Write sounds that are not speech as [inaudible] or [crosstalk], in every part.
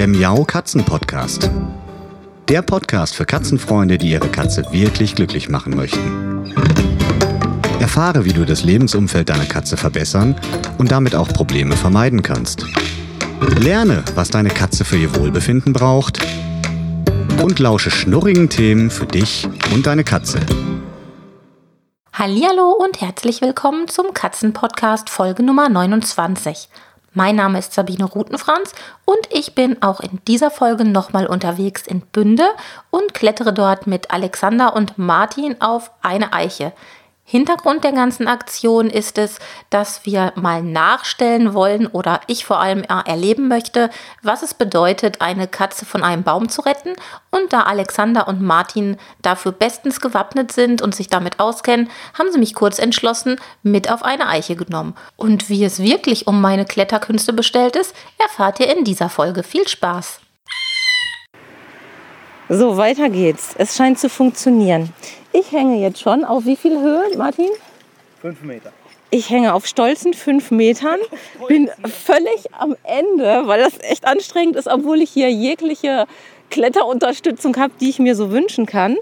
der Miau Katzen Podcast. Der Podcast für Katzenfreunde, die ihre Katze wirklich glücklich machen möchten. Erfahre, wie du das Lebensumfeld deiner Katze verbessern und damit auch Probleme vermeiden kannst. Lerne, was deine Katze für ihr Wohlbefinden braucht und lausche schnurrigen Themen für dich und deine Katze. Hallihallo und herzlich willkommen zum Katzenpodcast Folge Nummer 29. Mein Name ist Sabine Rutenfranz und ich bin auch in dieser Folge nochmal unterwegs in Bünde und klettere dort mit Alexander und Martin auf eine Eiche. Hintergrund der ganzen Aktion ist es, dass wir mal nachstellen wollen oder ich vor allem erleben möchte, was es bedeutet, eine Katze von einem Baum zu retten. Und da Alexander und Martin dafür bestens gewappnet sind und sich damit auskennen, haben sie mich kurz entschlossen mit auf eine Eiche genommen. Und wie es wirklich um meine Kletterkünste bestellt ist, erfahrt ihr in dieser Folge. Viel Spaß! So, weiter geht's. Es scheint zu funktionieren. Ich hänge jetzt schon auf wie viel Höhe, Martin? Fünf Meter. Ich hänge auf stolzen fünf Metern, bin völlig am Ende, weil das echt anstrengend ist, obwohl ich hier jegliche Kletterunterstützung habe, die ich mir so wünschen kann.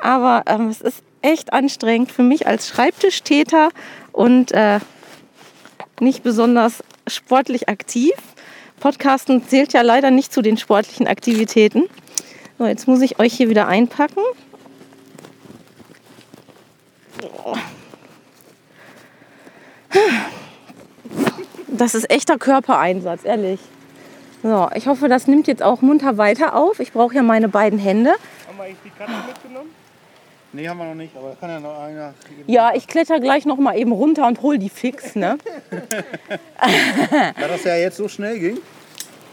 Aber ähm, es ist echt anstrengend für mich als Schreibtischtäter und äh, nicht besonders sportlich aktiv. Podcasten zählt ja leider nicht zu den sportlichen Aktivitäten. So, jetzt muss ich euch hier wieder einpacken. Das ist echter Körpereinsatz, ehrlich. So, ich hoffe, das nimmt jetzt auch munter weiter auf. Ich brauche ja meine beiden Hände. Haben wir eigentlich die Katze mitgenommen? Nee, haben wir noch nicht, aber da kann ja noch einer. Ja, ich kletter gleich noch mal eben runter und hol die fix, ne? Da das ja jetzt so schnell ging.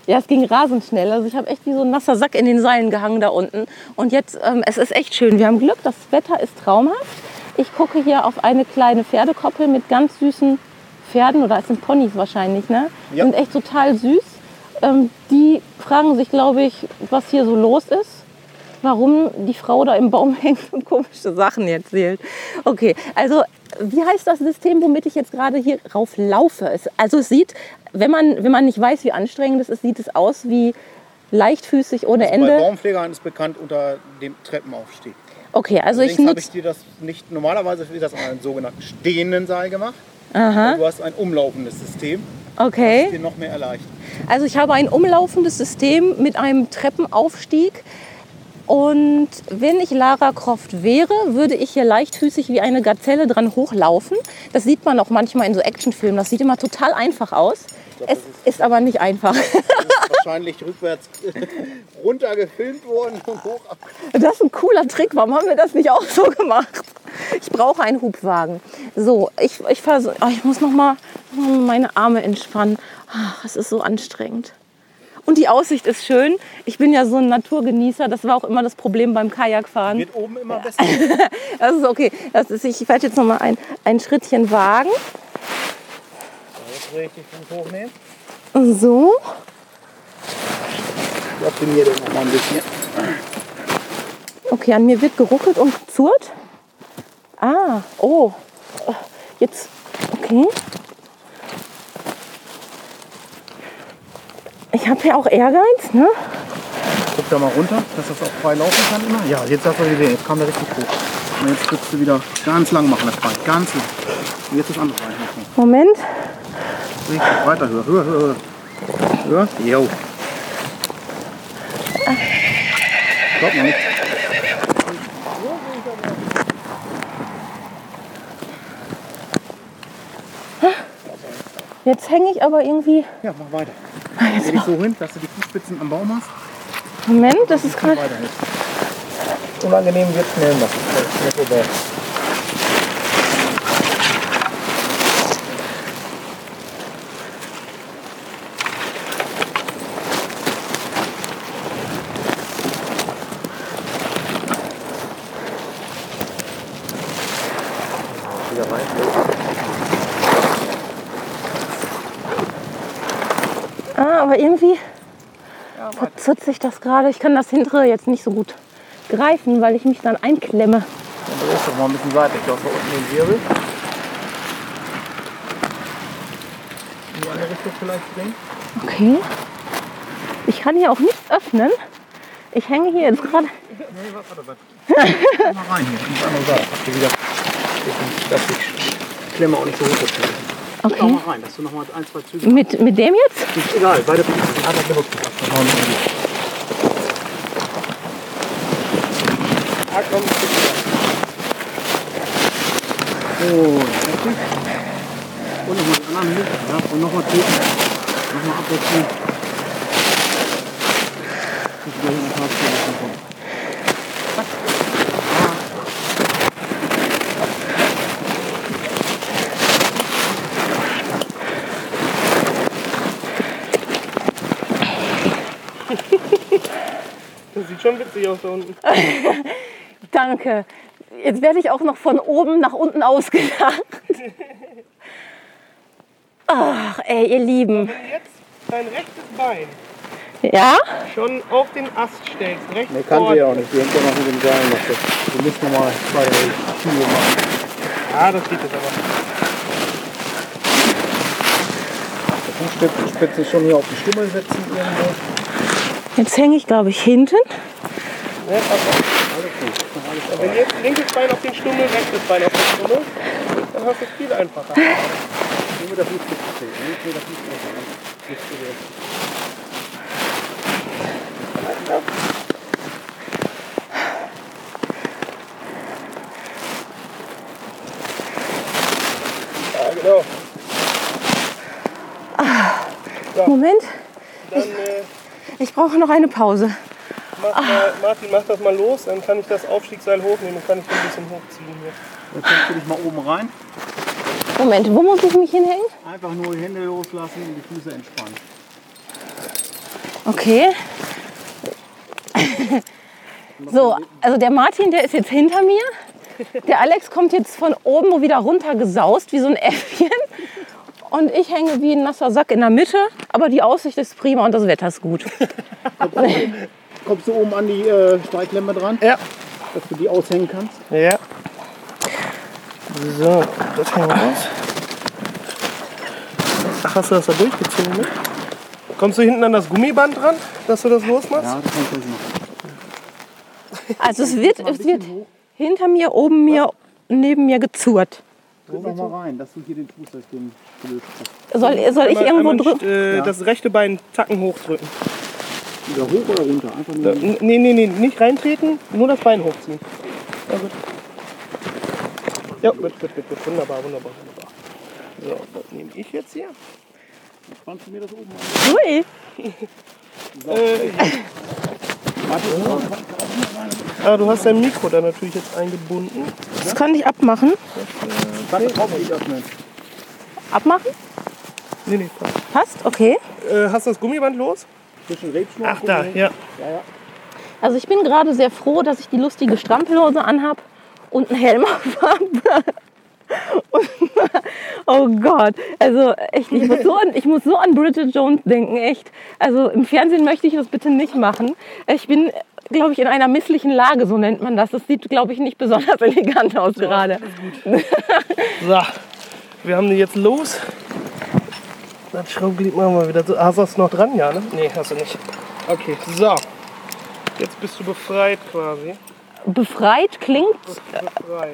Ja, es ging rasend schnell. Also ich habe echt wie so ein nasser Sack in den Seilen gehangen da unten. Und jetzt, ähm, es ist echt schön. Wir haben Glück, das Wetter ist traumhaft. Ich gucke hier auf eine kleine Pferdekoppel mit ganz süßen Pferden oder es sind Ponys wahrscheinlich, ne? Ja. Sind echt total süß. Ähm, die fragen sich, glaube ich, was hier so los ist. Warum die Frau da im Baum [laughs] hängt und komische Sachen erzählt. Okay, also wie heißt das System, womit ich jetzt gerade hier rauf laufe? Es, also es sieht, wenn man, wenn man nicht weiß, wie anstrengend es ist, sieht es aus wie leichtfüßig ohne Bei Ende. Baumpflegern ist bekannt unter dem Treppenaufstieg. Okay, also ich Allerdings habe ich nutze... dir das nicht, normalerweise wird das an einem sogenannten stehenden Seil gemacht. Aha, Du hast ein umlaufendes System, okay. das dir noch mehr erleichtert. Also ich habe ein umlaufendes System mit einem Treppenaufstieg. Und wenn ich Lara Croft wäre, würde ich hier leichtfüßig wie eine Gazelle dran hochlaufen. Das sieht man auch manchmal in so Actionfilmen. Das sieht immer total einfach aus. glaub, Es das ist aber nicht einfach. Das ist wahrscheinlich rückwärts [laughs] runter gefilmt worden und [laughs] hoch ab. Das ist ein cooler Trick. Warum haben wir das nicht auch so gemacht? Ich brauche einen Hubwagen. So, ich, ich, vers- oh, ich muss noch mal, meine Arme entspannen. Ach, es ist so anstrengend. Und die Aussicht ist schön. Ich bin ja so ein Naturgenießer. Das war auch immer das Problem beim Kajakfahren. Wird oben immer [laughs] besser. Das ist okay. Das ist, ich werde jetzt noch mal ein, ein Schrittchen wagen. Jetzt richtig hochnehmen. So. Ich optimiere den noch mal ein bisschen. Okay, an mir wird geruckelt und gezurrt. Ah, oh. Jetzt, okay. Ich habe ja auch Ehrgeiz, ne? Guck da mal runter, dass das auch frei laufen kann immer. Ja, jetzt hast du gesehen, jetzt kam der richtig hoch. Und jetzt willst du wieder ganz lang machen, das Bein. Ganz lang. Und jetzt das andere Bein machen. Moment. Richtig, weiter, höher, höher, höher. Höher? Jo. Mal nicht. Jetzt hänge ich aber irgendwie. Ja, mach weiter. Dreh dich so hin, dass du die Fußspitzen am Baum hast. Moment, das ist gerade. Jetzt. Unangenehm wird schnell machen. Das ist nicht so bad. Wieder rein. Ah, aber irgendwie Ja, weiter. verzurrt sich das gerade. Ich kann das hintere jetzt nicht so gut greifen, weil ich mich dann einklemme. Dann drehst du doch mal ein bisschen. Du hast da unten den Wirbel. In die andere Richtung vielleicht drehen. Okay. Ich kann hier auch nichts öffnen. Ich hänge hier jetzt gerade. Nee, warte, warte, mal rein hier. Auf die andere Seite. Dass die Klemme auch nicht so hoch ist. Guck Okay. auch mal rein, dass du noch mal ein, zwei Züge. Mit, mit dem jetzt? Ist egal, beide hat er benutzt. Ah, komm, ich. So, fertig. Und nochmal den anderen Hut. Ja, und nochmal Tür. Nochmal abwechseln. Dass wir hier ein paar Züge kommen. Schon witzig aus da unten. [laughs] Danke. Jetzt werde ich auch noch von oben nach unten ausgelacht. [laughs] Ach, ey, ihr Lieben. Wenn du jetzt dein rechtes Bein Ja? schon auf den Ast stellst, rechts Ne, kann vor sie ja auch nicht. Die hängt ja noch mit dem Seil noch. fest. Du musst noch mal zwei Schuhe machen. Ja, das geht jetzt aber. Die Fußspitze schon hier auf die Stummel setzen irgendwo. Jetzt hänge ich, glaube ich, hinten. Alles Aber Wenn jetzt linkes Bein auf den Stummel, rechtes Bein auf den Stummel, dann hast du es viel einfacher. Nur mit der Fußspitze. Nicht mit der Fußspitze. Ja, genau. Moment, Dann äh, ich brauche noch eine Pause. mach mal, Martin, mach das mal los, dann kann ich das Aufstiegsseil hochnehmen und kann ich ein bisschen hochziehen hier. Jetzt hängst du dich mal oben rein. Moment, wo muss ich mich hinhängen? Einfach nur die Hände loslassen und die Füße entspannen. Okay. So, also der Martin, der ist jetzt hinter mir. Der Alex kommt jetzt von oben wieder runter gesaust, wie so ein Äffchen. Und ich hänge wie ein nasser Sack in der Mitte. Aber die Aussicht ist prima und das Wetter ist gut. [laughs] Kommst du oben an die äh, Streichklemme dran, Ja. dass du die aushängen kannst? Ja. So, das hängen wir raus. Ach, hast du das da durchgezogen mit? Kommst du hinten an das Gummiband dran, dass du das losmachst? Ja, das kannst du machen. Also es wird, es wird hinter mir, oben mir, neben mir gezurrt. Tritt noch mal rein, dass du hier den Fußsystem gelöst hast. Soll, soll ich irgendwo drücken? Äh, Ja. Das rechte Bein Tacken hochdrücken. Wieder hoch oder runter? Einfach nur. N- Nee, nee, nee, nicht reintreten, nur das Bein hochziehen. Ja, gut. Ja, gut, gut, gut, gut. Wunderbar, wunderbar, wunderbar. So, was nehme ich jetzt hier? Spannst du mir das oben an? Ui. [laughs] Äh, ah, du hast dein Mikro da natürlich jetzt eingebunden. Das kann ich abmachen. Drauf nicht öffnen. Abmachen? Nee, nee, passt. Passt? Okay. Äh, hast du das Gummiband los? Zwischen Rebschnur Ach, da, ja. Also ich bin gerade sehr froh, dass ich die lustige Strampelhose anhab und einen Helm auf [laughs] habe. Und- [laughs] Oh Gott, also echt, ich muss, so an, ich muss so an Bridget Jones denken, echt. Also im Fernsehen möchte ich das bitte nicht machen. Ich bin, glaube ich, in einer misslichen Lage, so nennt man das. Das sieht, glaube ich, nicht besonders [laughs] elegant aus gerade. [laughs] So, wir haben die jetzt los. Das Schraubglied machen wir wieder. so. Hast du das noch dran? Ja, ne? Nee, hast du nicht. Okay, so. Jetzt bist du befreit quasi. Befreit klingt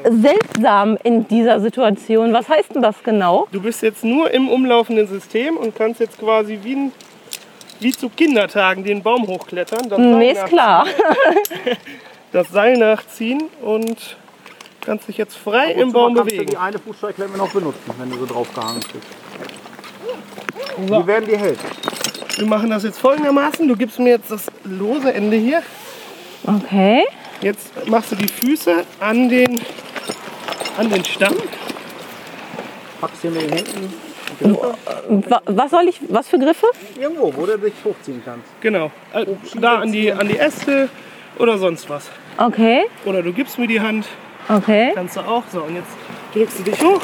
seltsam in dieser Situation. Was heißt denn das genau? Du bist jetzt nur im umlaufenden System und kannst jetzt quasi wie, ein, wie zu Kindertagen den Baum hochklettern. Das Seil Nee, ist nachziehen- klar. Das Seil nachziehen und kannst dich jetzt frei im Baum kannst du bewegen. die eine Fußstreckklemme noch benutzen, wenn du so drauf gehangen bist. Die werden dir helfen. Wir machen das jetzt folgendermaßen. Du gibst mir jetzt das lose Ende hier. Okay. Jetzt machst du die Füße an den, an den Stamm. Packst hier mit den Händen Wa- Was soll ich, was für Griffe? irgendwo, wo du dich hochziehen kannst. Genau. Äh, Da an die, an die Äste oder sonst was. Okay, Oder du gibst mir die Hand. okay. Kannst du auch. So, und jetzt drückst du dich hoch.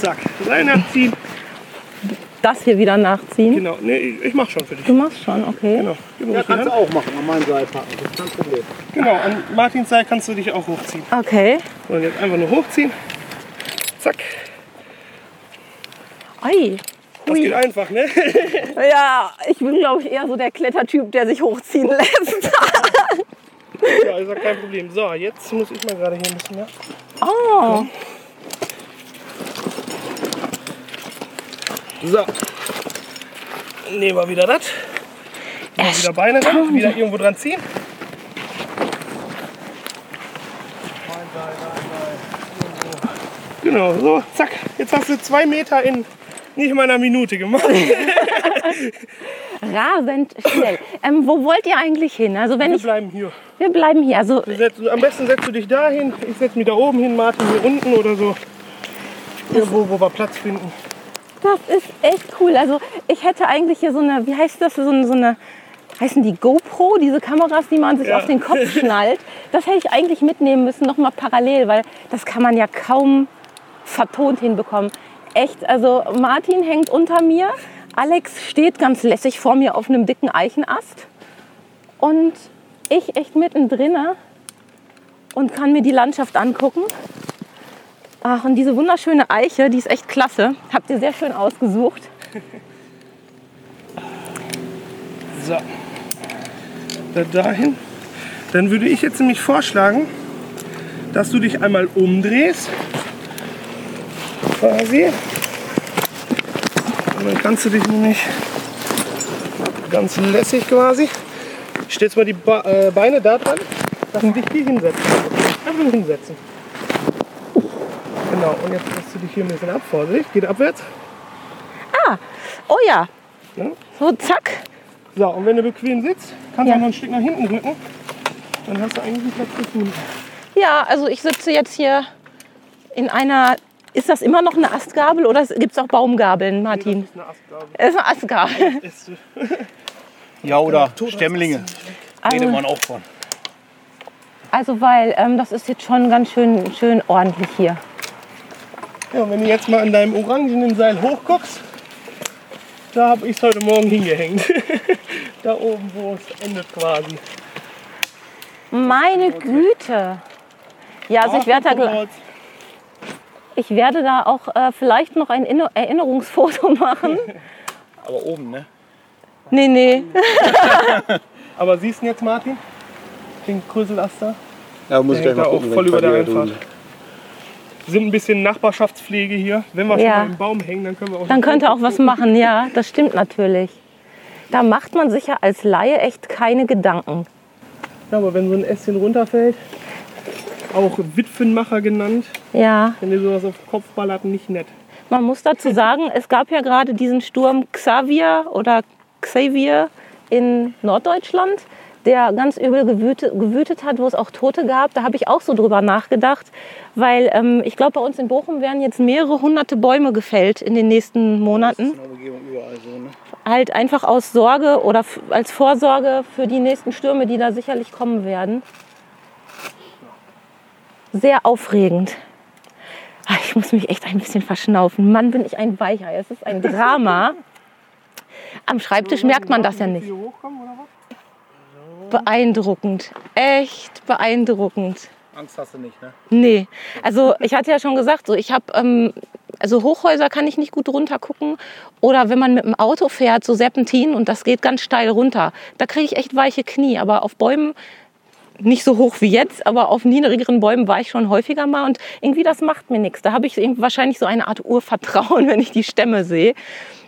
Zack. Seil nachziehen. Das hier wieder nachziehen. Genau. Nee, ich- ich mach schon für dich. Du machst schon, okay. Genau. Gib mir Ja, ruhig die kannst du Hand. auch machen, an meinem Seil packen. Das ist kein Problem. Genau. An Martins Seil kannst du dich auch hochziehen. Okay. So, und jetzt einfach nur hochziehen. Zack. Ei. Das geht einfach, ne? [laughs] Ja, ich bin, glaube ich, eher so der Klettertyp, der sich hochziehen [laughs] lässt. Ja, ist ja kein Problem. So, jetzt muss ich mal gerade hier ein bisschen mehr. Oh, So. Nehmen wir wieder das. Mal wieder Beine ran, wieder irgendwo dran ziehen. Genau, so, zack. Jetzt hast du zwei Meter in nicht mal einer Minute gemacht. [laughs] rasend schnell. Ähm, wo wollt ihr eigentlich hin? Also wenn Wir ich, bleiben hier. wir bleiben hier. Also setzen, am besten setzt du dich da hin. Ich setze mich da oben hin, Martin hier unten oder so. Irgendwo, wo wir Platz finden. Das ist echt cool. Also ich hätte eigentlich hier so eine, wie heißt das, so eine, so eine heißen die GoPro, diese Kameras, die man sich Ja. auf den Kopf [laughs] schnallt. Das hätte ich eigentlich mitnehmen müssen, nochmal parallel, weil das kann man ja kaum vertont hinbekommen. Echt, also Martin hängt unter mir, Alex steht ganz lässig vor mir auf einem dicken Eichenast und ich echt mittendrin und kann mir die Landschaft angucken. Ach, und diese wunderschöne Eiche, die ist echt klasse. Habt ihr sehr schön ausgesucht. So. Da dahin. Dann würde ich jetzt nämlich vorschlagen, dass du dich einmal umdrehst. Quasi. Und dann kannst du dich nämlich ganz lässig quasi. Stellst mal die äh, Beine da dran, dass du dich hier hinsetzen. Einfach hinsetzen. Genau, und jetzt lässt du dich hier ein bisschen ab. Vorsicht, geht abwärts. Oh ja. Ja. So, zack. So, und wenn du bequem sitzt, kannst du Ja. auch noch ein Stück nach hinten drücken. Dann hast du eigentlich einen Platz gefunden. Ja, also ich sitze jetzt hier in einer. Ist das immer noch eine Astgabel oder gibt es auch Baumgabeln, Martin? Das ist eine Astgabel. Es ist eine [laughs] Astgabel. Ja, oder Stämmlinge. Redet Also, man auch von. also weil ähm, das ist jetzt schon ganz schön, schön ordentlich hier. Ja, wenn du jetzt mal an deinem orangenen Seil hochguckst, da habe ich es heute Morgen hingehängt. [laughs] da oben, wo es endet quasi. Meine Güte. Ja, also ich werde da, ich werde da auch äh, vielleicht noch ein Inno- Erinnerungsfoto [laughs] machen. [laughs] Aber oben, ne? Nee, nee. Aber siehst du jetzt, Martin? Den Krüselaster? Ja, muss Der hängt da auch voll über der Einfahrt. Sind ein bisschen Nachbarschaftspflege hier. Wenn wir Ja. schon mal im Baum hängen, dann können wir auch. Dann könnte auch was machen, ja, das stimmt natürlich. Da macht man sich ja als Laie echt keine Gedanken. Ja, aber wenn so ein Ästchen runterfällt, auch Witwenmacher genannt, Ja, wenn dir sowas auf den Kopf ballert, nicht nett. man muss dazu sagen, es gab ja gerade diesen Sturm Xavier oder Xavier in Norddeutschland, der ganz übel gewütet, gewütet hat, wo es auch Tote gab. Da habe ich auch so drüber nachgedacht, weil ähm, ich glaube, bei uns in Bochum werden jetzt mehrere hunderte Bäume gefällt in den nächsten Monaten. Überall so, ne? halt einfach aus Sorge oder als Vorsorge für die nächsten Stürme, die da sicherlich kommen werden. Sehr aufregend. Ah, Ich muss mich echt ein bisschen verschnaufen. Mann, bin ich ein Weicher. Es ist ein Drama. [laughs] Am Schreibtisch merkt man das ja nicht. Hochkommen, oder was? Beeindruckend. Echt beeindruckend. Angst hast du nicht, ne? Nee, also ich hatte ja schon gesagt, so ich habe ähm, also Hochhäuser kann ich nicht gut runter gucken oder wenn man mit dem Auto fährt, so Serpentin und das geht ganz steil runter, da kriege ich echt weiche Knie, aber auf Bäumen nicht so hoch wie jetzt, aber auf niedrigeren Bäumen war ich schon häufiger mal und irgendwie das macht mir nichts. Da habe ich wahrscheinlich so eine Art Urvertrauen, [laughs] wenn ich die Stämme sehe.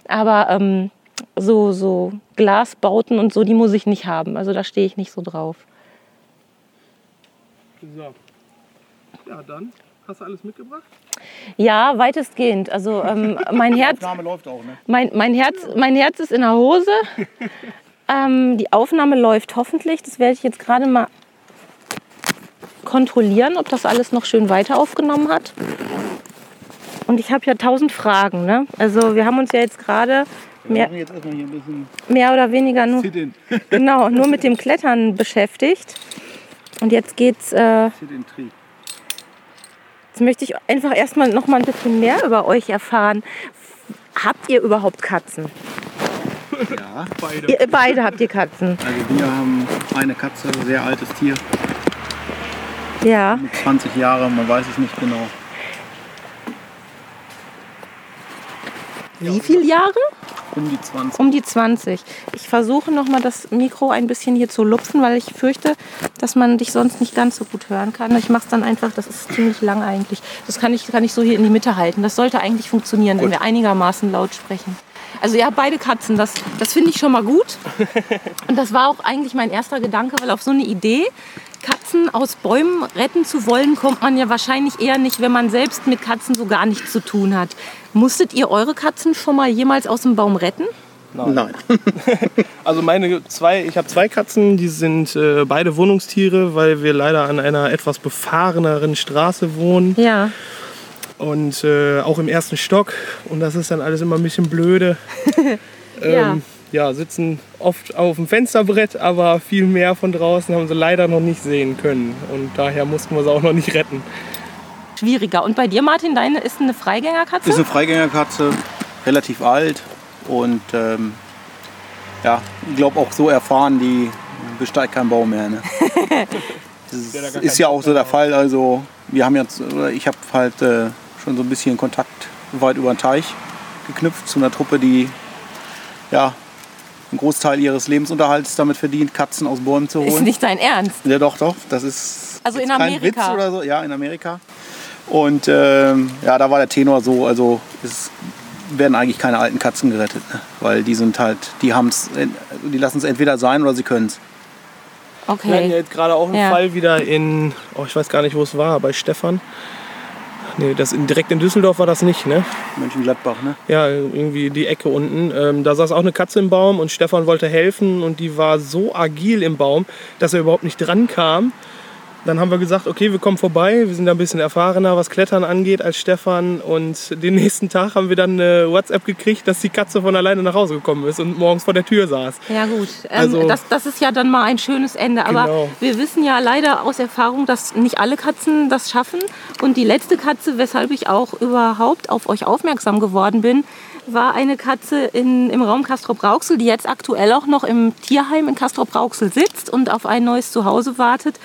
Aber ähm, so, so Glasbauten und so, die muss ich nicht haben. Also da stehe ich nicht so drauf. So. Ja, dann. Hast du alles mitgebracht? Ja, weitestgehend. Also ähm, [laughs] mein Herz, Aufnahme läuft auch, ne? mein, mein, Herz, mein Herz ist in der Hose. [laughs] Ähm, die Aufnahme läuft hoffentlich. Das werde ich jetzt gerade mal kontrollieren, ob das alles noch schön weiter aufgenommen hat. Und ich habe ja tausend Fragen. Ne? Also wir haben uns ja jetzt gerade mehr, machen jetzt erstmal hier ein bisschen mehr oder weniger nur, [laughs] genau, nur mit dem Klettern beschäftigt. Und jetzt geht's. Äh. Jetzt möchte ich einfach erstmal noch mal ein bisschen mehr über euch erfahren. Habt ihr überhaupt Katzen? Ja, Beide. Ihr beide habt ihr Katzen. also wir haben eine Katze, sehr altes Tier, Ja. mit 20 Jahren, man weiß es nicht genau. Wie viele Jahre? Um die 20. Um die 20. Ich versuche nochmal das Mikro ein bisschen hier zu lupfen, weil ich fürchte, dass man dich sonst nicht ganz so gut hören kann. Ich mache es dann einfach, das ist ziemlich lang eigentlich. Das kann ich, kann ich so hier in die Mitte halten. Das sollte eigentlich funktionieren, wenn wir einigermaßen laut sprechen. Also ja, beide Katzen, das, das finde ich schon mal gut. [laughs] Und das war auch eigentlich mein erster Gedanke, weil auf so eine Idee, Katzen aus Bäumen retten zu wollen, kommt man ja wahrscheinlich eher nicht, wenn man selbst mit Katzen so gar nichts zu tun hat. Musstet ihr eure Katzen schon mal jemals aus dem Baum retten? Nein. [laughs] Also meine zwei, ich habe zwei Katzen, die sind äh, beide Wohnungstiere, weil wir leider an einer etwas befahreneren Straße wohnen Ja. und äh, auch im ersten Stock und das ist dann alles immer ein bisschen blöde. [laughs] ähm, ja, sitzen oft auf dem Fensterbrett, aber viel mehr von draußen haben sie leider noch nicht sehen können und daher mussten wir sie auch noch nicht retten. Schwieriger. Und bei dir, Martin, deine ist eine Freigängerkatze? Ist eine Freigängerkatze, relativ alt und ähm, ja, ich glaube auch so erfahren, die besteigt keinen Baum mehr. Ne? [laughs] Das ist kein ja auch so der Fall. Also wir haben jetzt, ich habe halt äh, schon so ein bisschen Kontakt weit über den Teich geknüpft zu einer Truppe, die ja einen Großteil ihres Lebensunterhalts damit verdient, Katzen aus Bäumen zu ist holen. nicht dein Ernst. Ja, doch, doch. Das ist Also in jetzt kein Amerika? Witz oder so. Ja, in Amerika. Und ähm, ja, da war der Tenor so, also es werden eigentlich keine alten Katzen gerettet, ne? weil die sind halt, die haben's, die lassen es entweder sein oder sie können es. Wir hatten Okay. ja jetzt gerade auch einen Ja. Fall wieder in, oh, ich weiß gar nicht, wo es war, bei Stefan. Nee, das in, direkt in Düsseldorf war das nicht, ne? Mönchengladbach, ne? Ja, irgendwie die Ecke unten. Ähm, da saß auch eine Katze im Baum und Stefan wollte helfen und die war so agil im Baum, dass er überhaupt nicht dran kam. Dann haben wir gesagt, okay, wir kommen vorbei. Wir sind da ein bisschen erfahrener, was Klettern angeht, als Stefan. Und den nächsten Tag haben wir dann eine WhatsApp gekriegt, dass die Katze von alleine nach Hause gekommen ist und morgens vor der Tür saß. Ja gut, ähm, Also- das, das ist ja dann mal ein schönes Ende. Aber Genau. wir wissen ja leider aus Erfahrung, dass nicht alle Katzen das schaffen. Und die letzte Katze, weshalb ich auch überhaupt auf euch aufmerksam geworden bin, war eine Katze in, im Raum Castrop-Rauxel, die jetzt aktuell auch noch im Tierheim in Castrop-Rauxel sitzt und auf ein neues Zuhause wartet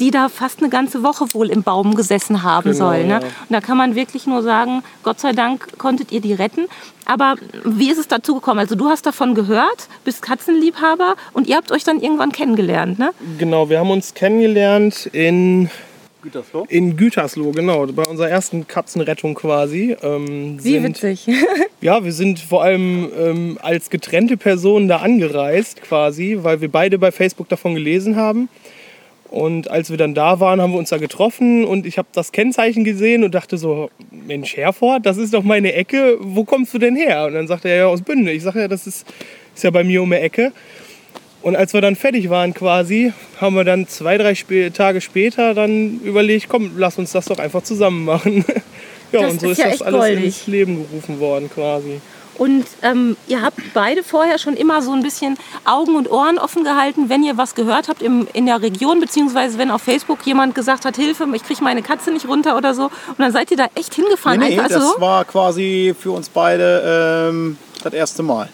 die da fast eine ganze Woche wohl im Baum gesessen haben Genau, soll. Ne? ja. Und da kann man wirklich nur sagen, Gott sei Dank konntet ihr die retten. Aber wie ist es dazu gekommen? Also du hast davon gehört, bist Katzenliebhaber und ihr habt euch dann irgendwann kennengelernt, ne? Genau, wir haben uns kennengelernt in, Gütersloh. in Gütersloh, genau, bei unserer ersten Katzenrettung quasi. Ähm, Wie sind- witzig. [laughs] Ja, wir sind vor allem ähm, als getrennte Personen da angereist quasi, weil wir beide bei Facebook davon gelesen haben. Und als wir dann da waren, haben wir uns da getroffen und ich habe das Kennzeichen gesehen und dachte so, Mensch, Herford, das ist doch meine Ecke, wo kommst du denn her? Und dann sagte er, ja, aus Bünde. Ich sage, ja, das ist, ist ja bei mir um die Ecke. Und als wir dann fertig waren quasi, haben wir dann zwei, drei Spä Tage später dann überlegt, komm, lass uns das doch einfach zusammen machen. [laughs] ja, Das und so ist ist, ja das alles goldig. ins Leben gerufen worden quasi. Und ähm, ihr habt beide vorher schon immer so ein bisschen Augen und Ohren offen gehalten, wenn ihr was gehört habt im, in der Region, beziehungsweise wenn auf Facebook jemand gesagt hat, Hilfe, ich kriege meine Katze nicht runter oder so. Und dann seid ihr da echt hingefahren. Nee, nee, einfach das so. war quasi für uns beide ähm, das erste Mal.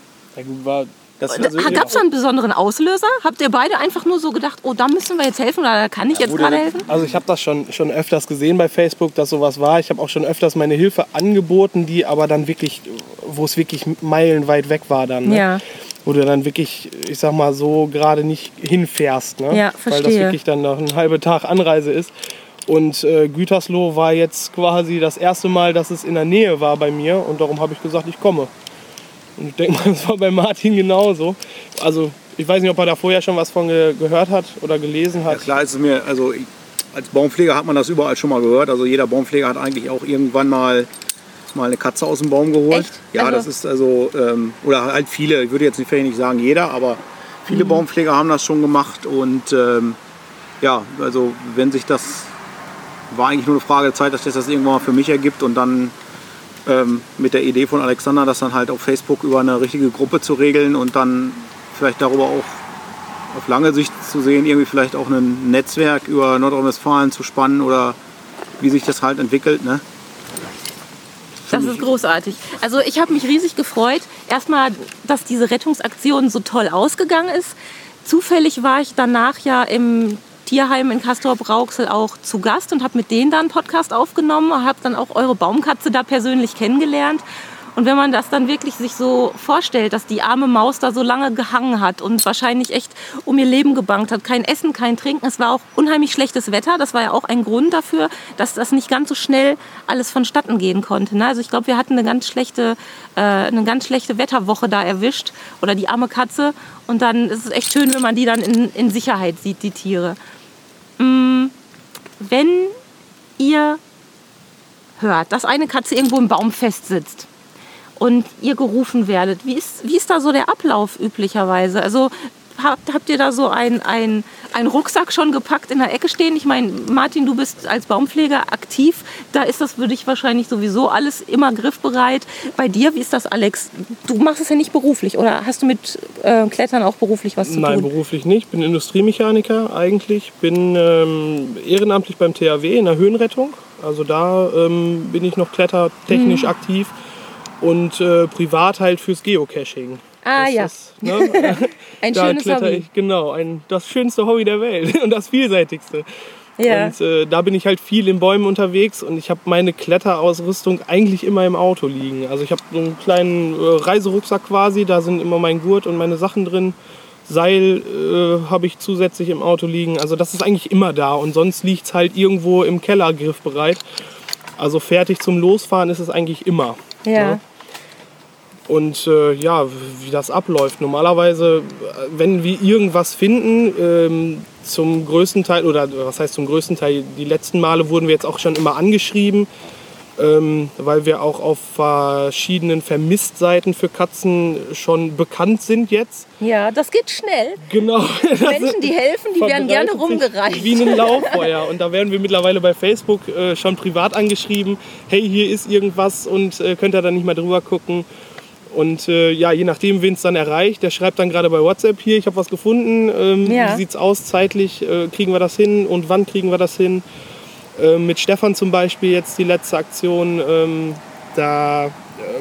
War, Das, also, Gab es da einen besonderen Auslöser? Habt ihr beide einfach nur so gedacht, oh, da müssen wir jetzt helfen oder da kann ich jetzt wo gerade der- helfen? also ich habe das schon, schon öfters gesehen bei Facebook, dass sowas war. Ich habe auch schon öfters meine Hilfe angeboten, die aber dann wirklich, wo es wirklich meilenweit weg war dann. Ne? Ja. Wo du dann wirklich, ich sag mal so, gerade nicht hinfährst. Ne? Ja, Weil das verstehe. wirklich dann noch ein halber Tag Anreise ist. Und äh, Gütersloh war jetzt quasi das erste Mal, dass es in der Nähe war bei mir. Und darum habe ich gesagt, ich komme. Und ich denke mal, [laughs] das war bei Martin genauso. Also ich weiß nicht, ob er da vorher schon was von ge gehört hat oder gelesen Ja, hat. klar ist es mir, also ich, als Baumpfleger hat man das überall schon mal gehört. Also jeder Baumpfleger hat eigentlich auch irgendwann mal, mal eine Katze aus dem Baum geholt. Echt? Ja, Also- das ist also, ähm, oder halt viele, ich würde jetzt nicht, vielleicht nicht sagen jeder, aber viele Baumpfleger haben das schon gemacht. Und ähm, ja, also wenn sich das, war eigentlich nur eine Frage der Zeit, dass sich das irgendwann mal für mich ergibt und dann ähm, mit der Idee von Alexander, das dann halt auf Facebook über eine richtige Gruppe zu regeln und dann vielleicht darüber auch auf lange Sicht zu sehen, irgendwie vielleicht auch ein Netzwerk über Nordrhein-Westfalen zu spannen oder wie sich das halt entwickelt. Ne? Das ist großartig. Also ich habe mich riesig gefreut. Erstmal, dass diese Rettungsaktion so toll ausgegangen ist. Zufällig war ich danach ja im Tierheim in Castor-Brauxel auch zu Gast und habe mit denen da einen Podcast aufgenommen. Habe dann auch eure Baumkatze da persönlich kennengelernt. Und wenn man das dann wirklich sich so vorstellt, dass die arme Maus da so lange gehangen hat und wahrscheinlich echt um ihr Leben gebankt hat, kein Essen, kein Trinken, es war auch unheimlich schlechtes Wetter. Das war ja auch ein Grund dafür, dass das nicht ganz so schnell alles vonstatten gehen konnte. Ne? Also ich glaube, wir hatten eine ganz schlechte, äh, eine ganz schlechte Wetterwoche da erwischt oder die arme Katze. Und dann ist es echt schön, wenn man die dann in, in Sicherheit sieht, die Tiere. Mm, wenn ihr hört, dass eine Katze irgendwo im Baum festsitzt und ihr gerufen werdet, wie ist, wie ist da so der Ablauf üblicherweise? Also habt, habt ihr da so einen ein Rucksack schon gepackt in der Ecke stehen? Ich meine, Martin, du bist als Baumpfleger aktiv. Da ist das für dich wahrscheinlich sowieso alles immer griffbereit. Bei dir, wie ist das, Alex? Du machst es ja nicht beruflich oder hast du mit äh, Klettern auch beruflich was zu Nein, tun? beruflich nicht. Ich bin Industriemechaniker eigentlich. Bin ähm, ehrenamtlich beim THW in der Höhenrettung. Also da ähm, bin ich noch klettertechnisch aktiv. Und äh, privat halt fürs Geocaching. Ah Das ja, ist, ne? [laughs] ein da schönes kletter Hobby. ich, genau, ein, das schönste Hobby der Welt [laughs] und das vielseitigste. Ja. Und äh, da bin ich halt viel in Bäumen unterwegs und ich habe meine Kletterausrüstung eigentlich immer im Auto liegen. Also ich habe so einen kleinen äh, Reiserucksack quasi, da sind immer mein Gurt und meine Sachen drin. Seil äh, habe ich zusätzlich im Auto liegen. Also das ist eigentlich immer da und sonst liegt es halt irgendwo im Keller griffbereit. Also fertig zum Losfahren ist es eigentlich immer. Ja. ne? Und äh, ja, wie das abläuft. Normalerweise, äh, wenn wir irgendwas finden, ähm, zum größten Teil, oder was heißt zum größten Teil, die letzten Male wurden wir jetzt auch schon immer angeschrieben, ähm, weil wir auch auf verschiedenen Vermisstseiten für Katzen schon bekannt sind jetzt. ja, das geht schnell. Genau. [laughs] Menschen, die helfen, die werden gerne rumgereicht. Wie ein Lauffeuer. [laughs] Und da werden wir mittlerweile bei Facebook äh, schon privat angeschrieben, hey, hier ist irgendwas und äh, könnt ihr da nicht mal drüber gucken. Und äh, ja, je nachdem, wen es dann erreicht, der schreibt dann gerade bei WhatsApp hier, ich habe was gefunden, ähm, Ja. wie sieht's aus zeitlich, äh, kriegen wir das hin und wann kriegen wir das hin. Ähm, mit Stefan zum Beispiel jetzt die letzte Aktion, ähm, da äh,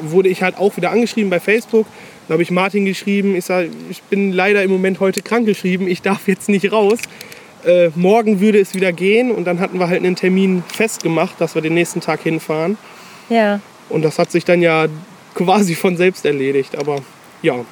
wurde ich halt auch wieder angeschrieben bei Facebook. Da habe ich Martin geschrieben, ich, sag, ich bin leider im Moment heute krank geschrieben, ich darf jetzt nicht raus. Äh, morgen würde es wieder gehen und dann hatten wir halt einen Termin festgemacht, dass wir den nächsten Tag hinfahren. Ja, Und das hat sich dann ja quasi von selbst erledigt. Aber ja,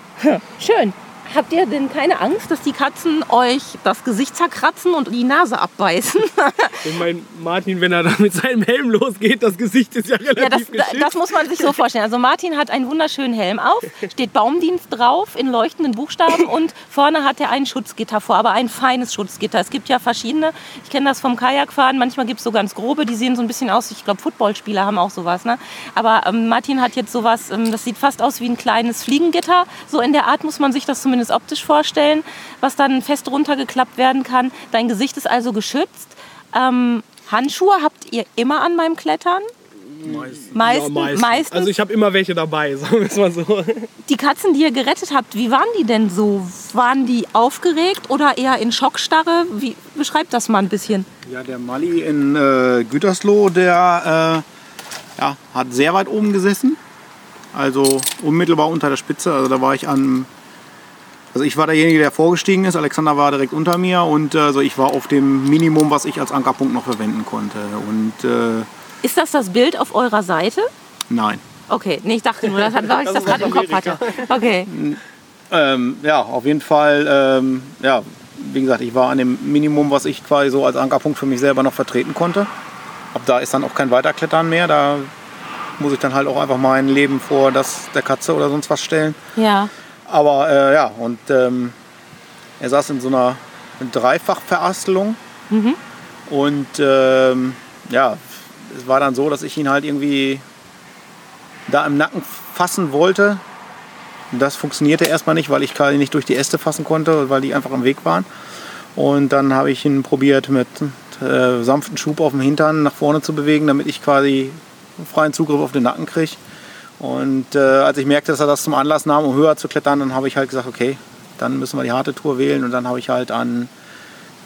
schön. Habt ihr denn keine Angst, dass die Katzen euch das Gesicht zerkratzen und die Nase abbeißen? [laughs] ich mein Martin, wenn er da mit seinem Helm losgeht, das Gesicht ist ja relativ Ja, das, das muss man sich so vorstellen. Also Martin hat einen wunderschönen Helm auf, steht Baumdienst drauf in leuchtenden Buchstaben und vorne hat er ein Schutzgitter vor, aber ein feines Schutzgitter. Es gibt ja verschiedene. Ich kenne das vom Kajakfahren. Manchmal gibt es so ganz grobe, die sehen so ein bisschen aus. Ich glaube, Footballspieler haben auch sowas. Ne? Aber ähm, Martin hat jetzt sowas, ähm, das sieht fast aus wie ein kleines Fliegengitter. So in der Art muss man sich das zumindest optisch vorstellen, was dann fest runtergeklappt werden kann. Dein Gesicht ist also geschützt. Ähm, Handschuhe habt ihr immer an beim Klettern? Meisten, meistens. meistens. Also ich habe immer welche dabei, [laughs] sagen wir es mal so. Die Katzen, die ihr gerettet habt, wie waren die denn so? Waren die aufgeregt oder eher in Schockstarre? Wie beschreibt das mal ein bisschen? Ja, der Mali in äh, Gütersloh, der äh, ja, hat sehr weit oben gesessen. Also unmittelbar unter der Spitze. Also da war ich an. Also ich war derjenige, der vorgestiegen ist. Alexander war direkt unter mir und äh, also ich war auf dem Minimum, was ich als Ankerpunkt noch verwenden konnte. Und äh, Ist das das Bild auf eurer Seite? nein. Okay, nee, ich dachte nur, das hat, weil ich das gerade im Kopf hatte. Okay, Ähm, ja, auf jeden Fall. Ähm, ja, wie gesagt, ich war an dem Minimum, was ich quasi so als Ankerpunkt für mich selber noch vertreten konnte. Ab da ist dann auch kein Weiterklettern mehr. Da muss ich dann halt auch einfach mein Leben vor das der Katze oder sonst was stellen. ja. Aber äh, ja, und ähm, er saß in so einer Dreifachverastelung. Und ähm, ja, es war dann so, dass ich ihn halt irgendwie da im Nacken fassen wollte. Das funktionierte erstmal nicht, weil ich quasi nicht durch die Äste fassen konnte, weil die einfach im Weg waren. Und dann habe ich ihn probiert mit äh, sanften Schub auf dem Hintern nach vorne zu bewegen, damit ich quasi freien Zugriff auf den Nacken kriege. Und äh, als ich merkte, dass er das zum Anlass nahm, um höher zu klettern, dann habe ich halt gesagt, okay, dann müssen wir die harte Tour wählen. Und dann habe ich halt an,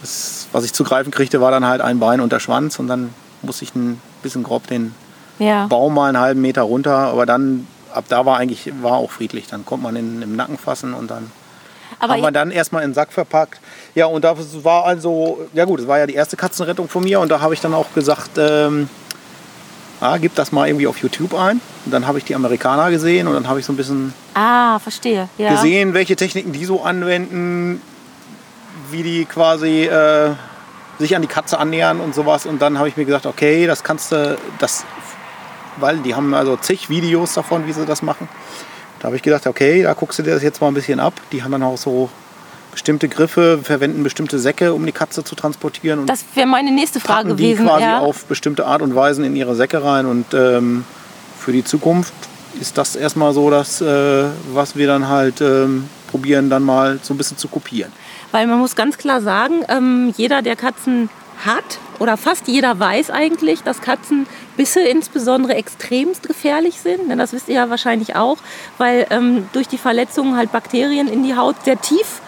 das, was ich zu greifen kriegte, war dann halt ein Bein und der Schwanz. Und dann musste ich ein bisschen grob den Ja. Baum mal einen halben Meter runter. Aber dann, ab da war eigentlich, war auch friedlich. Dann konnte man ihn im Nacken fassen und dann Aber haben wir dann erstmal in den Sack verpackt. Ja, und das war also, ja gut, das war ja die erste Katzenrettung von mir und da habe ich dann auch gesagt, ähm, ah, gib das mal irgendwie auf YouTube ein. Und dann habe ich die Amerikaner gesehen und dann habe ich so ein bisschen Ah, verstehe. Ja. gesehen, welche Techniken die so anwenden, wie die quasi äh, sich an die Katze annähern und sowas. Und dann habe ich mir gesagt, okay, das kannst du, das, weil die haben also zig Videos davon, wie sie das machen. Da habe ich gedacht, okay, da guckst du dir das jetzt mal ein bisschen ab. Die haben dann auch so bestimmte Griffe, verwenden bestimmte Säcke, um die Katze zu transportieren. Und Das wäre meine nächste Frage die gewesen. quasi Ja. auf bestimmte Art und Weisen in ihre Säcke rein. Und ähm, für die Zukunft ist das erstmal so, das, äh, was wir dann halt ähm, probieren, dann mal so ein bisschen zu kopieren. Weil man muss ganz klar sagen, ähm, jeder, der Katzen hat, oder fast jeder weiß eigentlich, dass Katzenbisse insbesondere extremst gefährlich sind. Denn das wisst ihr ja wahrscheinlich auch, weil ähm, durch die Verletzungen halt Bakterien in die Haut sehr tief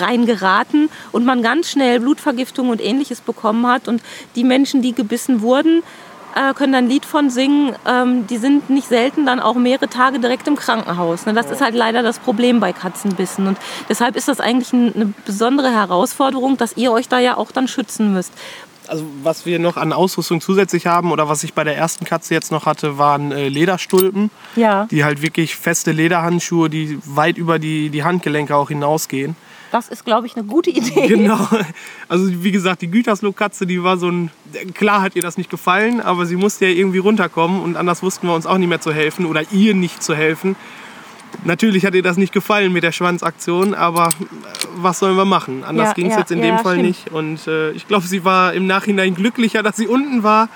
reingeraten und man ganz schnell Blutvergiftung und ähnliches bekommen hat. Und die Menschen, die gebissen wurden, äh, können da ein Lied von singen. Ähm, die sind nicht selten dann auch mehrere Tage direkt im Krankenhaus. Ne? Das ist halt leider das Problem bei Katzenbissen. Und deshalb ist das eigentlich ein, eine besondere Herausforderung, dass ihr euch da ja auch dann schützen müsst. Also was wir noch an Ausrüstung zusätzlich haben oder was ich bei der ersten Katze jetzt noch hatte, waren äh, Lederstulpen. Ja. Die halt wirklich feste Lederhandschuhe, die weit über die, die Handgelenke auch hinausgehen. Das ist, glaube ich, eine gute Idee. Genau. Also wie gesagt, die Gütersloh-Katze, die war so ein... Klar hat ihr das nicht gefallen, aber sie musste ja irgendwie runterkommen und anders wussten wir uns auch nicht mehr zu helfen oder ihr nicht zu helfen. Natürlich hat ihr das nicht gefallen mit der Schwanzaktion, aber äh, was sollen wir machen? Anders Ja, ging es ja, jetzt in ja, dem Fall stimmt. nicht. Und äh, ich glaube, sie war im Nachhinein glücklicher, dass sie unten war.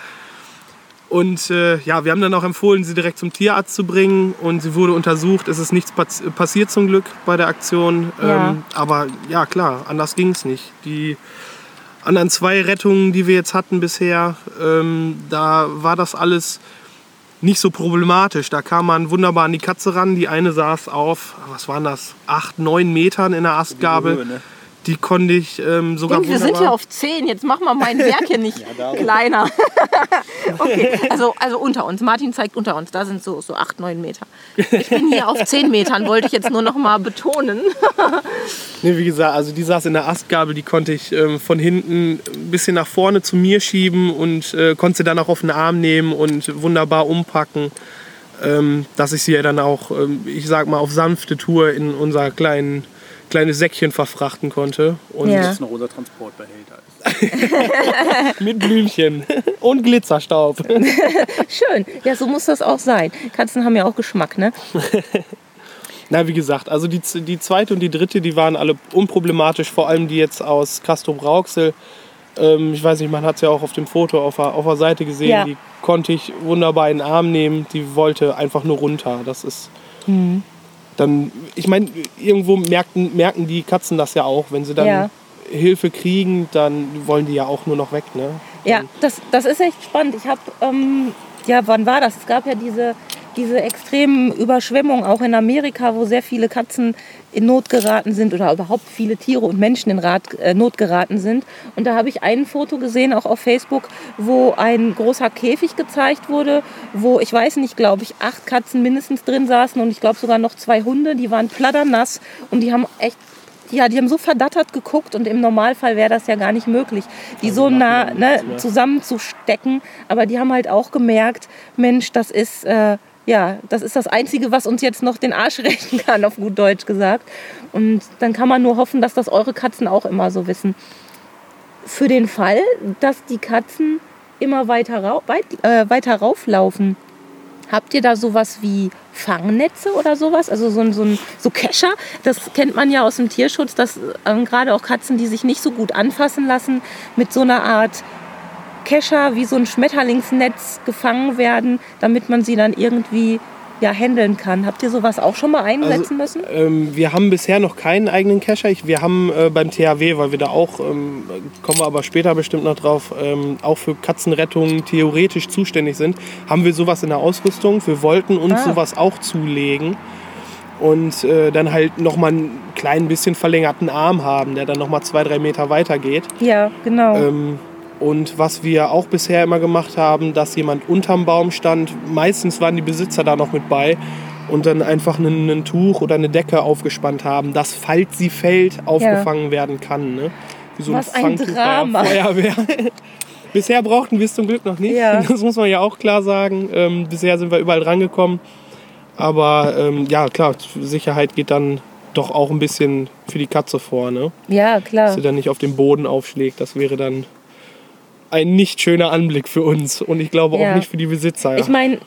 Und äh, ja, wir haben dann auch empfohlen, sie direkt zum Tierarzt zu bringen. Und sie wurde untersucht. Es ist nichts pass- passiert zum Glück bei der Aktion. Ja. Ähm, aber ja, klar, anders ging es nicht. Die anderen zwei Rettungen, die wir jetzt hatten bisher, ähm, da war das alles nicht so problematisch. Da kam man wunderbar an die Katze ran. Die eine saß auf, was waren das, acht, neun Metern in der Astgabel. Höhe, ne? Die konnte ich ähm, sogar Denke, wir sind ja auf 10. Jetzt machen wir mein Werk hier nicht [laughs] kleiner. [laughs] okay, also, also unter uns. Martin zeigt unter uns. Da sind so, so 8, 9 Meter. Ich bin hier auf 10 Metern, wollte ich jetzt nur noch mal betonen. [laughs] Nee, wie gesagt, also die saß in der Astgabel, die konnte ich ähm, von hinten ein bisschen nach vorne zu mir schieben und äh, konnte sie dann auch auf den Arm nehmen und wunderbar umpacken, ähm, dass ich sie ja dann auch, ähm, ich sag mal, auf sanfte Tour in unser kleinen, kleines Säckchen verfrachten konnte. Und Ja. Das ist noch unser Transportbehälter. ist. [laughs] mit Blümchen und Glitzerstaub. [laughs] Schön. Ja, so muss das auch sein. Katzen haben ja auch Geschmack, ne? [laughs] Na, wie gesagt, also die, die zweite und die dritte, die waren alle unproblematisch, vor allem die jetzt aus Castrop Rauxel. Ähm, ich weiß nicht, man hat es ja auch auf dem Foto auf der, auf der Seite gesehen. Ja. Die konnte ich wunderbar in den Arm nehmen. Die wollte einfach nur runter. Das ist. Mhm. Dann, ich meine, irgendwo merken, merken die Katzen das ja auch. Wenn sie dann Ja. Hilfe kriegen, dann wollen die ja auch nur noch weg. Ne? Ja, das, das ist echt spannend. Ich habe, ähm, ja, wann war das? Es gab ja diese, diese extremen Überschwemmungen auch in Amerika, wo sehr viele Katzen in Not geraten sind oder überhaupt viele Tiere und Menschen in Rat, äh, Not geraten sind. Und da habe ich ein Foto gesehen, auch auf Facebook, wo ein großer Käfig gezeigt wurde, wo, ich weiß nicht, glaube ich, acht Katzen mindestens drin saßen und ich glaube sogar noch zwei Hunde, die waren pladdernass und die haben echt ja, die haben so verdattert geguckt und im Normalfall wäre das ja gar nicht möglich, die so nah ne, zusammenzustecken. Aber die haben halt auch gemerkt, Mensch, das ist, äh, ja, das ist das Einzige, was uns jetzt noch den Arsch retten kann, auf gut Deutsch gesagt. Und dann kann man nur hoffen, dass das eure Katzen auch immer so wissen. Für den Fall, dass die Katzen immer weiter, rau weit, äh, weiter rauflaufen, Habt ihr da sowas wie Fangnetze oder sowas? Also so ein, so ein so Kescher? Das kennt man ja aus dem Tierschutz, dass ähm, gerade auch Katzen, die sich nicht so gut anfassen lassen, mit so einer Art Kescher wie so ein Schmetterlingsnetz gefangen werden, damit man sie dann irgendwie ja, handeln kann. Habt ihr sowas auch schon mal einsetzen müssen? Ähm, wir haben bisher noch keinen eigenen Kescher. Ich, wir haben äh, beim THW, weil wir da auch, ähm, kommen wir aber später bestimmt noch drauf, ähm, auch für Katzenrettungen theoretisch zuständig sind, haben wir sowas in der Ausrüstung. Wir wollten uns Ah. sowas auch zulegen und äh, dann halt nochmal einen klein bisschen verlängerten Arm haben, der dann nochmal zwei, drei Meter weiter geht. Ja, genau. Und was wir auch bisher immer gemacht haben, dass jemand unterm Baum stand, meistens waren die Besitzer da noch mit bei und dann einfach ein, ein Tuch oder eine Decke aufgespannt haben, dass, falls sie fällt, aufgefangen werden kann. Ne? Wie so Was ein der Drama. Feuerwehr. [laughs] Bisher brauchten wir es zum Glück noch nicht. Ja. [laughs] Das muss man ja auch klar sagen. Ähm, bisher sind wir überall rangekommen. Aber ähm, ja, klar, Sicherheit geht dann doch auch ein bisschen für die Katze vor, ne? Ja, klar. Dass sie dann nicht auf den Boden aufschlägt. Das wäre dann ein nicht schöner Anblick für uns. Und ich glaube Ja. auch nicht für die Besitzer. Ja. Ich meine,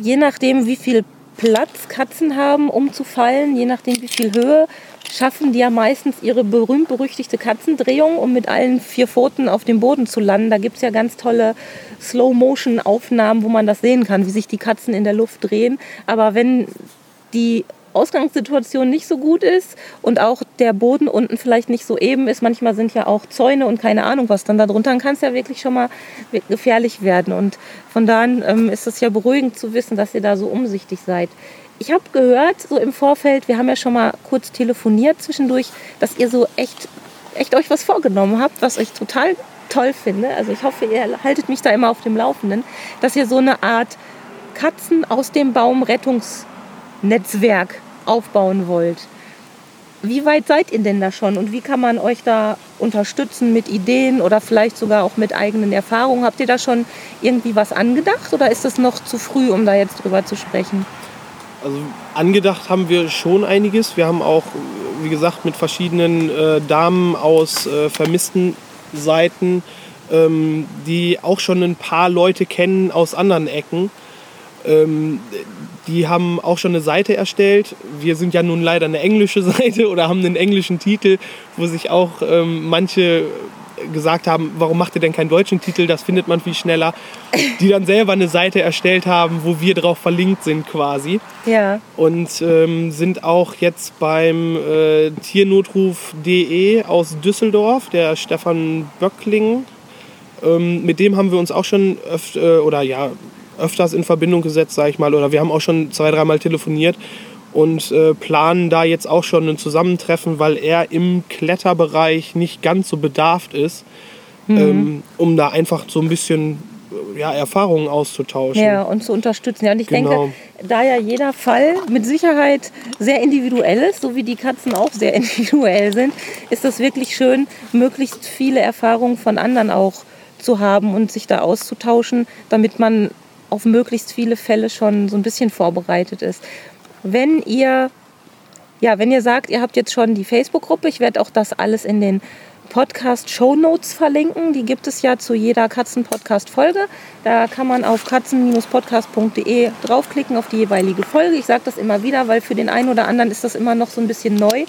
je nachdem, wie viel Platz Katzen haben, um zu fallen, je nachdem, wie viel Höhe, schaffen die ja meistens ihre berühmt-berüchtigte Katzendrehung, um mit allen vier Pfoten auf dem Boden zu landen. Da gibt es ja ganz tolle Slow-Motion-Aufnahmen, wo man das sehen kann, wie sich die Katzen in der Luft drehen. Aber wenn die Ausgangssituation nicht so gut ist und auch der Boden unten vielleicht nicht so eben ist. Manchmal sind ja auch Zäune und keine Ahnung was dann da drunter. Dann kann es ja wirklich schon mal gefährlich werden. Und von daher ähm, ist es ja beruhigend zu wissen, dass ihr da so umsichtig seid. Ich habe gehört, so im Vorfeld, wir haben ja schon mal kurz telefoniert zwischendurch, dass ihr so echt, echt euch was vorgenommen habt, was ich total toll finde. Also ich hoffe, ihr haltet mich da immer auf dem Laufenden, dass ihr so eine Art Katzen aus dem Baum Rettungsnetzwerk aufbauen wollt. Wie weit seid ihr denn da schon und wie kann man euch da unterstützen mit Ideen oder vielleicht sogar auch mit eigenen Erfahrungen? Habt ihr da schon irgendwie was angedacht oder ist es noch zu früh, um da jetzt drüber zu sprechen? Also angedacht haben wir schon einiges. Wir haben auch, wie gesagt, mit verschiedenen äh, Damen aus äh, vermissten Seiten, ähm, die auch schon ein paar Leute kennen aus anderen Ecken. Ähm, die haben auch schon eine Seite erstellt. Wir sind ja nun leider eine englische [laughs] Seite oder haben einen englischen Titel, wo sich auch ähm, manche gesagt haben, warum macht ihr denn keinen deutschen Titel, das findet man viel schneller. [laughs] Die dann selber eine Seite erstellt haben, wo wir drauf verlinkt sind quasi. Ja. Und ähm, sind auch jetzt beim äh, Tiernotruf.de aus Düsseldorf, der Stefan Böckling. Ähm, mit dem haben wir uns auch schon öf äh, oder ja, öfters in Verbindung gesetzt, sage ich mal. Oder wir haben auch schon zwei, dreimal telefoniert und äh, planen da jetzt auch schon ein Zusammentreffen, weil er im Kletterbereich nicht ganz so bedarft ist, ähm, um da einfach so ein bisschen äh, ja, Erfahrungen auszutauschen. Ja, und zu unterstützen. Ja, und ich Genau. denke, da ja jeder Fall mit Sicherheit sehr individuell ist, so wie die Katzen auch sehr [laughs] individuell sind, ist es wirklich schön, möglichst viele Erfahrungen von anderen auch zu haben und sich da auszutauschen, damit man auf möglichst viele Fälle schon so ein bisschen vorbereitet ist. Wenn ihr ja, wenn ihr sagt, ihr habt jetzt schon die Facebook-Gruppe, ich werde auch das alles in den Podcast-Show-Notes verlinken. Die gibt es ja zu jeder Katzen-Podcast-Folge. Da kann man auf katzen-podcast.de draufklicken auf die jeweilige Folge. Ich sage das immer wieder, weil für den einen oder anderen ist das immer noch so ein bisschen neu.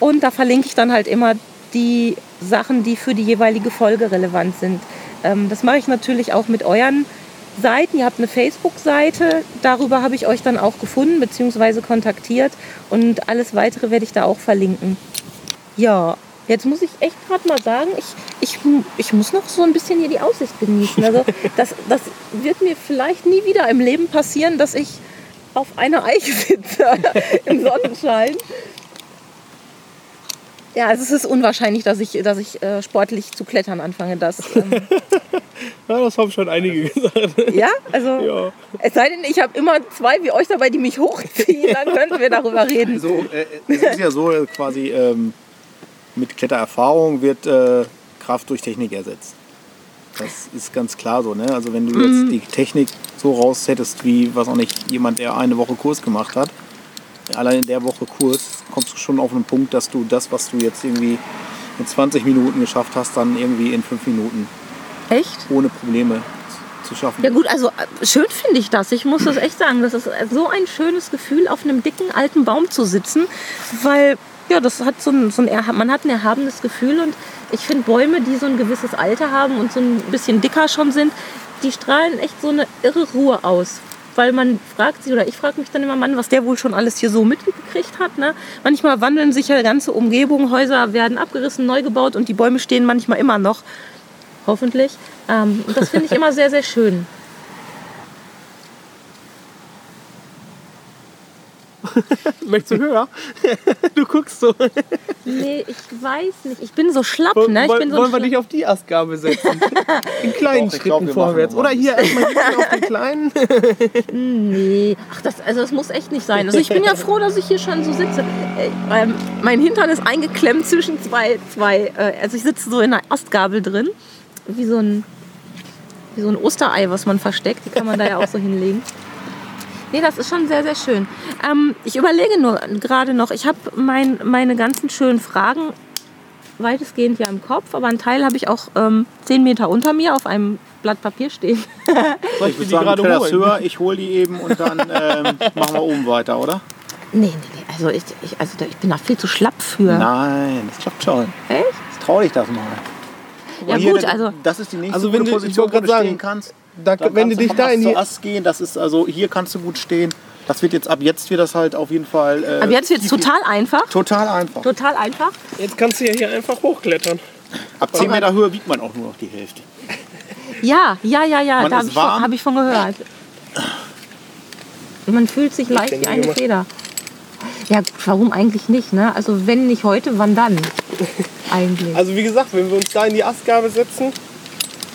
Und da verlinke ich dann halt immer die Sachen, die für die jeweilige Folge relevant sind. Ähm, das mache ich natürlich auch mit euren Seiten. Ihr habt eine Facebook-Seite, darüber habe ich euch dann auch gefunden bzw. kontaktiert und alles weitere werde ich da auch verlinken. Ja, jetzt muss ich echt gerade mal sagen, ich, ich, ich muss noch so ein bisschen hier die Aussicht genießen. Also [laughs] das, das wird mir vielleicht nie wieder im Leben passieren, dass ich auf einer Eiche sitze [laughs] im Sonnenschein. Ja, also es ist unwahrscheinlich, dass ich, dass ich äh, sportlich zu klettern anfange. Das, ähm, [laughs] Ja, das haben schon einige gesagt. ja, also Ja. es sei denn, ich habe immer zwei wie euch dabei, die mich hochziehen, dann könnten wir darüber reden. So, äh, es ist ja so äh, quasi, ähm, mit Klettererfahrung wird äh, Kraft durch Technik ersetzt. Das ist ganz klar so. Ne? Also wenn du jetzt die Technik so raus hättest, wie was auch nicht jemand, der eine Woche Kurs gemacht hat, allein in der Woche Kurs kommst du schon auf einen Punkt, dass du das, was du jetzt irgendwie in 20 Minuten geschafft hast, dann irgendwie in 5 Minuten Echt? ohne Probleme zu schaffen. Ja gut, also äh, schön finde ich das. Ich muss das echt sagen. Das ist so ein schönes Gefühl, auf einem dicken alten Baum zu sitzen, weil ja, das hat so ein, so ein man hat ein erhabenes Gefühl und ich finde Bäume, die so ein gewisses Alter haben und so ein bisschen dicker schon sind, die strahlen echt so eine irre Ruhe aus. Weil man fragt sich, oder ich frage mich dann immer, Mann, was der wohl schon alles hier so mitgekriegt hat. Ne? Manchmal wandeln sich ja ganze Umgebungen, Häuser werden abgerissen, neu gebaut und die Bäume stehen manchmal immer noch. Hoffentlich. Ähm, und das finde ich [laughs] immer sehr, sehr schön. [laughs] Möchtest du höher? du guckst so. Nee, ich weiß nicht. Ich bin so schlapp, Wollen, ne? Ich bin so wollen wir dich auf die Astgabel setzen? In kleinen Doch, glaub, Schritten machen vorwärts. Oder hier erstmal auf den kleinen. Nee, ach, das, also das muss echt nicht sein. Also ich bin ja froh, dass ich hier schon so sitze. Äh, ähm, mein Hintern ist eingeklemmt zwischen zwei, zwei äh, also ich sitze so in einer Astgabel drin, wie so ein, wie so ein Osterei, was man versteckt. Die kann man da ja auch so hinlegen. Nee, das ist schon sehr, sehr schön. Ähm, ich überlege nur gerade noch, ich habe mein, meine ganzen schönen Fragen weitestgehend ja im Kopf, aber einen Teil habe ich auch ähm, zehn Meter unter mir auf einem Blatt Papier stehen. [laughs] Soll Ich ich würde sagen, gerade du das höher, ich hole die eben und dann [laughs] ähm, machen wir oben weiter, oder? Nee, nee, nee. Also ich, ich, also ich bin da viel zu schlapp für. Nein, das klappt schon. Echt? Jetzt trau dich das mal. Ja gut, also Das ist die nächste Also wenn gute du- ich Position, wo du stehen sagen, kannst. Da, Da wenn du dich da Ast in die. Ast gehen, das ist also, hier kannst du gut stehen. Das wird jetzt, ab jetzt wird das halt auf jeden Fall... Äh, Aber jetzt wird es total einfach. Total einfach. Total einfach. Jetzt kannst du ja hier einfach hochklettern. Ab 10 Meter Höhe wiegt man auch nur noch die Hälfte. Ja, ja, ja, ja. Man da habe ich, hab ich von gehört. Man fühlt sich leicht wie eine Feder. Ja, warum eigentlich nicht, ne? Also wenn nicht heute, wann dann? [laughs] eigentlich. Also wie gesagt, wenn wir uns da in die Astgabe setzen,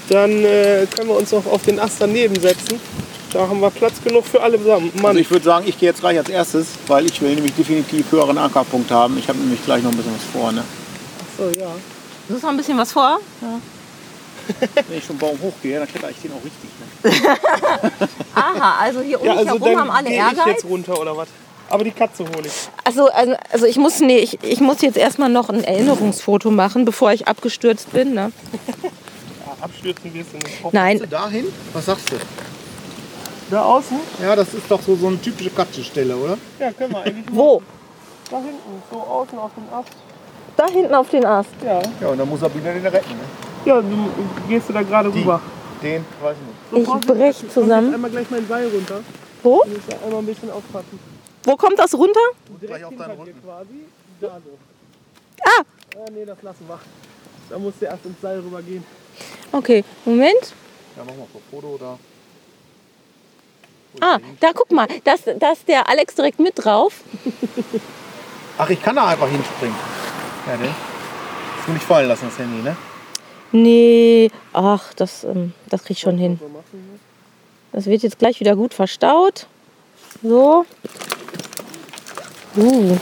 dann äh, können wir uns auch auf den Ast daneben setzen. Da haben wir Platz genug für alle zusammen. Mann, Also ich würde sagen, ich gehe jetzt gleich als erstes, weil ich will nämlich definitiv höheren Ankerpunkt haben. Ich habe nämlich gleich noch ein bisschen was vor. Ne? so, ja. Du hast noch ein bisschen was vor? [laughs] Wenn ich vom Baum hochgehe, dann kletter ich den auch richtig. Ne? [laughs] Aha, also hier um Ja, mich also herum haben alle gehe ich jetzt runter oder was? Aber die Katze hole ich. Also, also, also ich muss, nee, ich, ich muss jetzt erstmal noch ein Erinnerungsfoto machen, bevor ich abgestürzt bin. Ne? [laughs] Abstürzen wirst du nicht. Hopp. Nein, Dahin? Was sagst du? Da außen? Ja, das ist doch so, so eine typische Katzenstelle, oder? Ja, können wir eigentlich. wo? Da hinten, so außen auf dem Ast. Da hinten auf den Ast. Ja. Ja, und dann muss Sabine den retten. Ne? Ja, du gehst du da gerade rüber. Den, weiß ich nicht. Ich Vorsicht, brech zusammen. Einmal gleich mein Seil runter. Wo? Du musst einmal ein bisschen aufpassen. Wo kommt das runter? Direkt auf hinter deinen dir Rücken. quasi. Da so. Ah! Ah, nee, das lassen wir. Da musst du erst ins Seil rüber gehen. Okay, Moment. Ja, machen wir ein Foto da. Ah, da guck mal, da ist, der Alex direkt mit drauf. [laughs] Ach, ich kann da einfach hinspringen. Ja, ne? Das will ich fallen lassen, das Handy, ne? Nee, ach, das, ähm, das krieg ich schon hin. Das wird jetzt gleich wieder gut verstaut. So. Uh.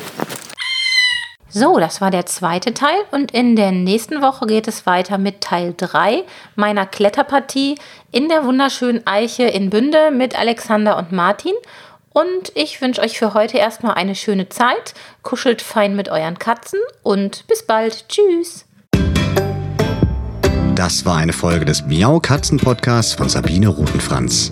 So, das war der zweite Teil und in der nächsten Woche geht es weiter mit Teil 3 meiner Kletterpartie in der wunderschönen Eiche in Bünde mit Alexander und Martin. Und ich wünsche euch für heute erstmal eine schöne Zeit, kuschelt fein mit euren Katzen und bis bald. Tschüss. Das war eine Folge des Miau Katzen Podcasts von Sabine Rutenfranz.